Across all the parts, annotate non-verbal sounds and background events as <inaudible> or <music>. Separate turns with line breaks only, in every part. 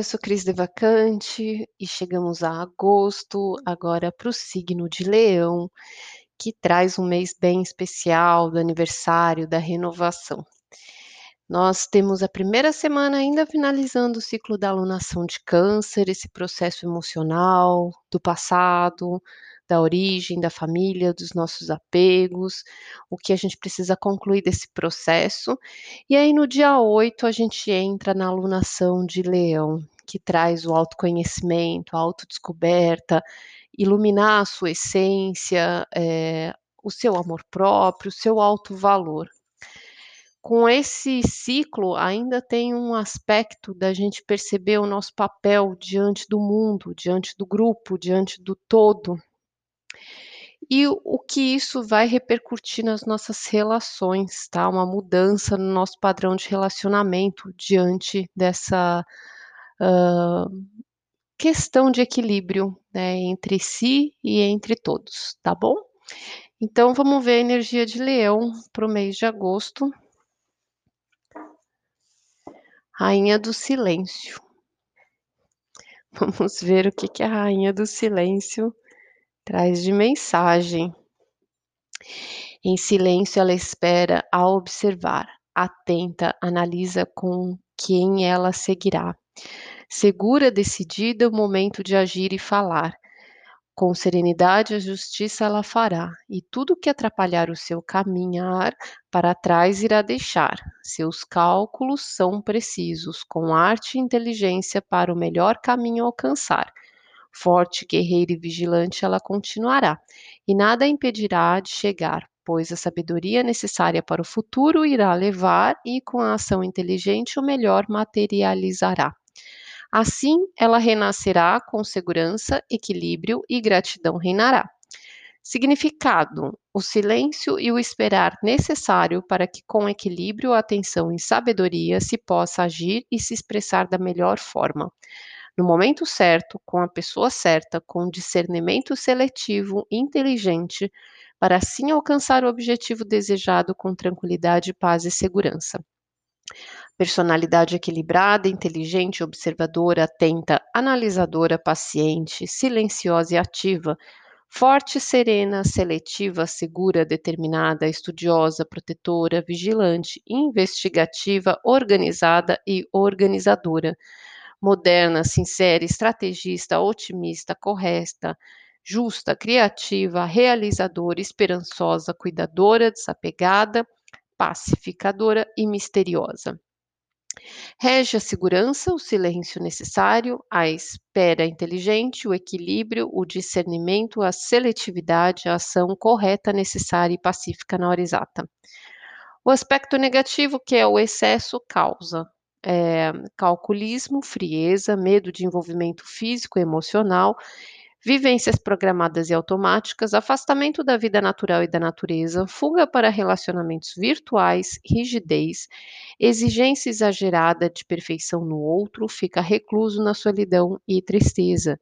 Eu sou Cris Devacante e chegamos a agosto, agora para o signo de Leão, que traz um mês bem especial do aniversário, da renovação. Nós temos a primeira semana ainda finalizando o ciclo da alunação de Câncer, esse processo emocional do passado, da origem, da família, dos nossos apegos, o que a gente precisa concluir desse processo. E aí no dia 8 a gente entra na alunação de Leão, que traz o autoconhecimento, a autodescoberta, iluminar a sua essência, eh, o seu amor próprio, o seu alto valor. Com esse ciclo, ainda tem um aspecto da gente perceber o nosso papel diante do mundo, diante do grupo, diante do todo. E o que isso vai repercutir nas nossas relações, tá, uma mudança no nosso padrão de relacionamento diante dessa, hã, questão de equilíbrio, né, entre si e entre todos, tá bom? Então vamos ver a energia de Leão para o mês de agosto. Rainha do silêncio. <laughs> Vamos ver o que que a rainha do silêncio traz de mensagem. Em silêncio, ela espera a observar, atenta, analisa com quem ela seguirá. Segura, decidida, o momento de agir e falar. Com serenidade, a justiça ela fará, e tudo que atrapalhar o seu caminhar para trás irá deixar. Seus cálculos são precisos, com arte e inteligência para o melhor caminho alcançar. Forte, guerreira e vigilante ela continuará, e nada a impedirá de chegar, pois a sabedoria necessária para o futuro irá levar e com a ação inteligente o melhor materializará. Assim, ela renascerá com segurança, equilíbrio e gratidão reinará. Significado: o silêncio e o esperar necessário para que, com equilíbrio, atenção e sabedoria, se possa agir e se expressar da melhor forma. No momento certo, com a pessoa certa, com discernimento seletivo, inteligente, para assim alcançar o objetivo desejado com tranquilidade, paz e segurança. Personalidade equilibrada, inteligente, observadora, atenta, analisadora, paciente, silenciosa e ativa, forte, serena, seletiva, segura, determinada, estudiosa, protetora, vigilante, investigativa, organizada e organizadora, moderna, sincera, estrategista, otimista, correta, justa, criativa, realizadora, esperançosa, cuidadora, desapegada, pacificadora e misteriosa. Rege a segurança, o silêncio necessário, a espera inteligente, o equilíbrio, o discernimento, a seletividade, a ação correta, necessária e pacífica na hora exata. O aspecto negativo, que é o excesso, causa eh, calculismo, frieza, medo de envolvimento físico e emocional, vivências programadas e automáticas, afastamento da vida natural e da natureza, fuga para relacionamentos virtuais, rigidez, exigência exagerada de perfeição no outro, fica recluso na solidão e tristeza.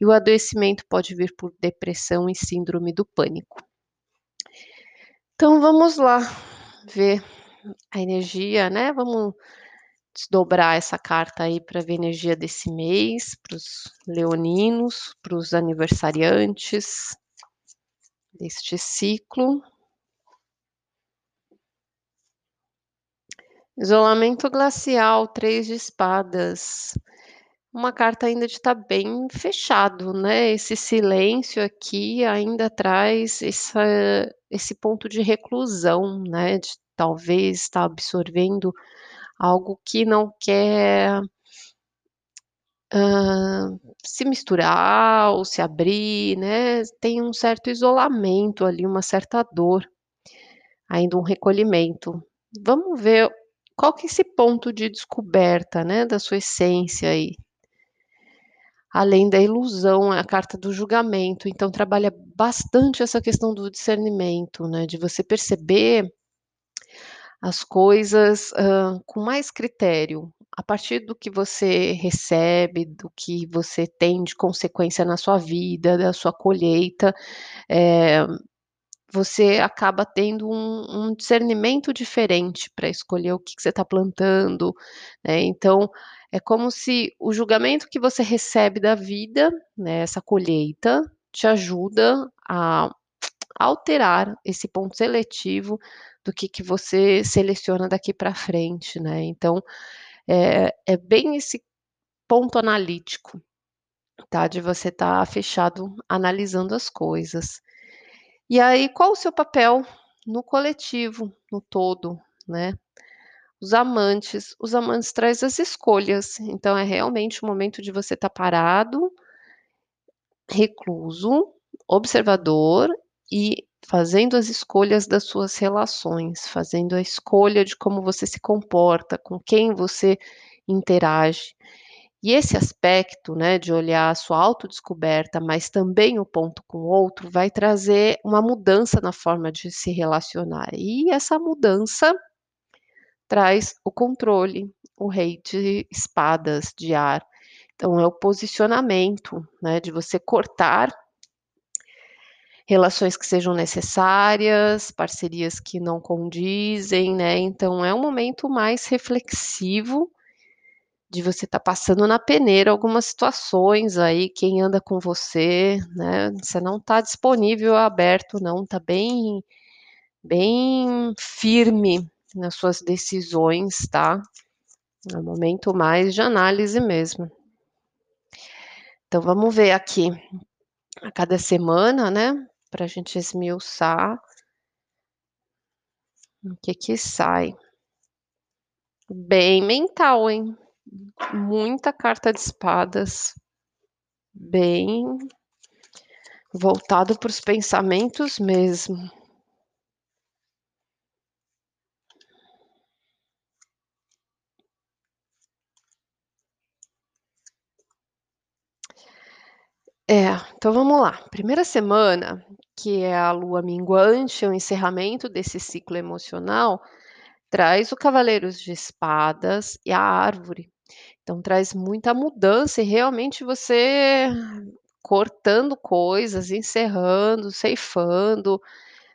E o adoecimento pode vir por depressão e síndrome do pânico. Então vamos lá ver a energia, né? Vamos desdobrar essa carta aí para ver a energia desse mês, para os leoninos, para os aniversariantes deste ciclo. Isolamento glacial, três de espadas. Uma carta ainda de estar tá bem fechado, né? Esse silêncio aqui ainda traz essa, esse ponto de reclusão, né? De talvez estar tá absorvendo algo que não quer hã, se misturar ou se abrir, né, tem um certo isolamento ali, uma certa dor, ainda um recolhimento. Vamos ver qual que é esse ponto de descoberta, né, da sua essência aí. Além da ilusão, a carta do julgamento, então trabalha bastante essa questão do discernimento, né, de você perceber as coisas, hã, com mais critério, a partir do que você recebe, do que você tem de consequência na sua vida, da sua colheita, eh, você acaba tendo um um discernimento diferente pra escolher o que que você tá plantando, né, então, é como se o julgamento que você recebe da vida, né, essa colheita, te ajuda a alterar esse ponto seletivo do que que você seleciona daqui pra frente, né, então, é é bem esse ponto analítico, tá, de você estar fechado analisando as coisas. E aí qual o seu papel no coletivo, no todo, né. Os amantes, os amantes traz as escolhas, então é realmente o momento de você estar parado recluso, observador e fazendo as escolhas das suas relações, fazendo a escolha de como você se comporta, com quem você interage. E esse aspecto, né, de olhar a sua autodescoberta, mas também o ponto com o outro, vai trazer uma mudança na forma de se relacionar, e essa mudança traz o controle, o rei de espadas, de ar. Então é o posicionamento, né, de você cortar relações que sejam necessárias, parcerias que não condizem, né, então é um momento mais reflexivo, de você estar passando na peneira algumas situações aí, quem anda com você, né, você não tá disponível, aberto não, tá bem bem firme nas suas decisões, tá. É um momento mais de análise mesmo. Então vamos ver aqui, a cada semana, né, pra gente esmiuçar o que que sai. Bem mental, hein. Muita carta de espadas. Bem voltado para os pensamentos mesmo. É, então vamos lá, primeira semana, que é a lua minguante, o encerramento desse ciclo emocional, traz o cavaleiros de espadas e a árvore. Então traz muita mudança e realmente você cortando coisas, encerrando, ceifando,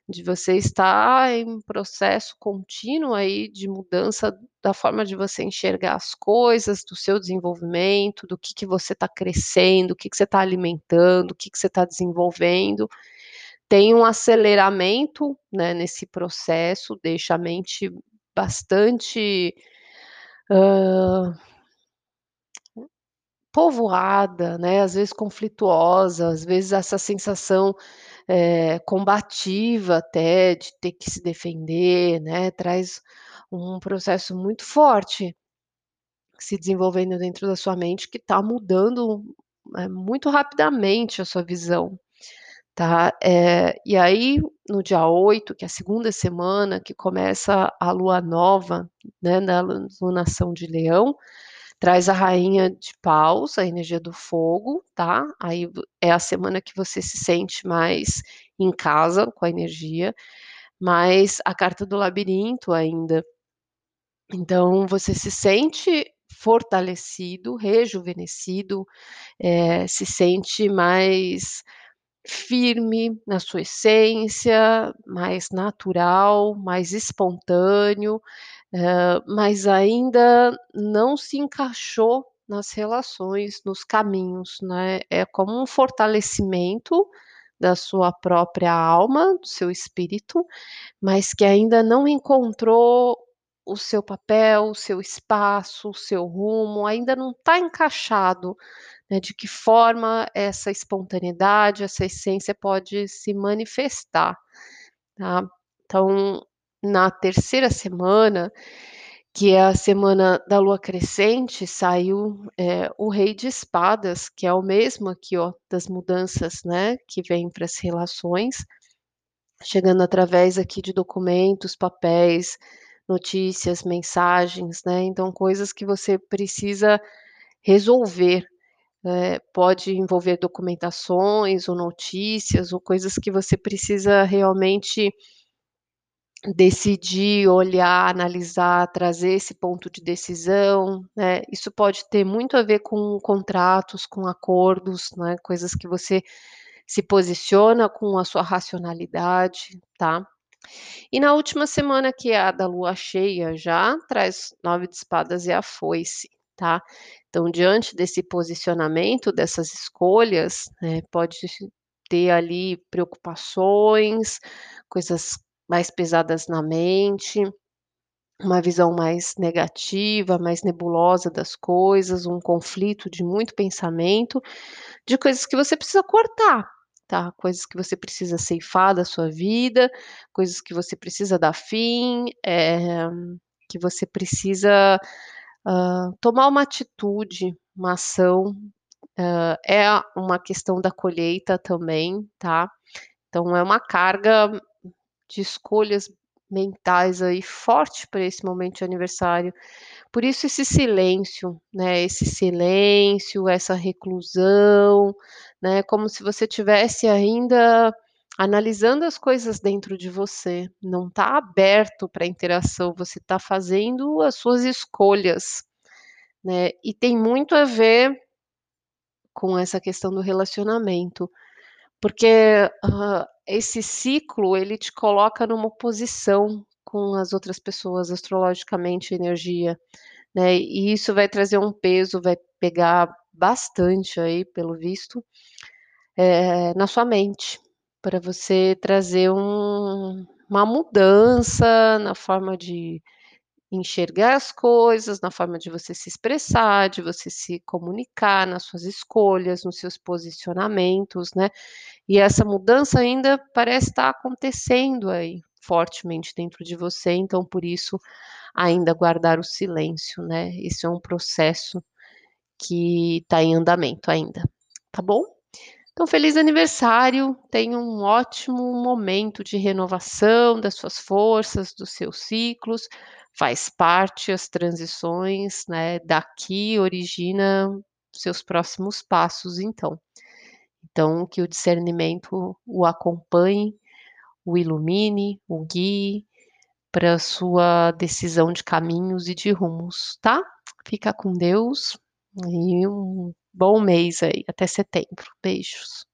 de você estar em processo contínuo aí de mudança da forma de você enxergar as coisas, do seu desenvolvimento, do que que você tá crescendo, o que que você tá alimentando, o que que você tá desenvolvendo. Tem um aceleramento, né, nesse processo, deixa a mente bastante, hã povoada, né, às vezes conflituosa, às vezes essa sensação, eh, combativa até, de ter que se defender, né, traz um processo muito forte se desenvolvendo dentro da sua mente, que tá mudando, eh, muito rapidamente a sua visão, tá. Eh, e aí no dia 8, que é a segunda semana, que começa a lua nova, né, na lunação de leão, traz a rainha de paus, a energia do fogo, tá. Aí é a semana que você se sente mais em casa com a energia, mas a carta do labirinto ainda. Então você se sente fortalecido, rejuvenescido, eh, se sente mais firme na sua essência, mais natural, mais espontâneo, mas ainda não se encaixou nas relações, nos caminhos, né. É como um fortalecimento da sua própria alma, do seu espírito, mas que ainda não encontrou o seu papel, o seu espaço, o seu rumo, ainda não tá encaixado, né, de que forma essa espontaneidade, essa essência pode se manifestar, tá. Então, na terceira semana, que é a semana da lua crescente, saiu, eh, o rei de espadas, que é o mesmo aqui ó, das mudanças, né, que vem para as relações, chegando através aqui de documentos, papéis, notícias, mensagens, né, então coisas que você precisa resolver, eh, pode envolver documentações ou notícias ou coisas que você precisa realmente decidir, olhar, analisar, trazer esse ponto de decisão, né. Isso pode ter muito a ver com contratos, com acordos, né, coisas que você se posiciona com a sua racionalidade, tá? E na última semana, que é a da lua cheia já, traz nove de espadas e a foice, tá? Então, diante desse posicionamento, dessas escolhas, né, pode ter ali preocupações, coisas mais pesadas na mente, uma visão mais negativa, mais nebulosa das coisas, um conflito de muito pensamento, de coisas que você precisa cortar, tá? Coisas que você precisa ceifar da sua vida, coisas que você precisa dar fim, eh, que você precisa, hã, tomar uma atitude, uma ação, hã, é uma questão da colheita também, tá? Então é uma carga de escolhas mentais aí forte para esse momento de aniversário. Por isso esse silêncio, né, esse silêncio, essa reclusão, né, como se você tivesse ainda analisando as coisas dentro de você, não tá aberto para interação, você tá fazendo as suas escolhas, né, e tem muito a ver com essa questão do relacionamento, porque, hã, esse ciclo ele te coloca numa posição com as outras pessoas, astrologicamente, energia, né, e isso vai trazer um peso, vai pegar bastante aí, pelo visto, eh, na sua mente, para você trazer um uma mudança na forma de enxergar as coisas, na forma de você se expressar, de você se comunicar nas suas escolhas, nos seus posicionamentos, né, e essa mudança ainda parece estar acontecendo aí, fortemente dentro de você, então por isso, ainda guardar o silêncio, né, esse é um processo que tá em andamento ainda, tá bom? Então feliz aniversário, tenha um ótimo momento de renovação das suas forças, dos seus ciclos, faz parte as transições, né, daqui origina seus próximos passos então. Então que o discernimento o acompanhe, o ilumine, o guie, pra sua decisão de caminhos e de rumos, tá? Fica com Deus, e um bom mês aí, até setembro. Beijos.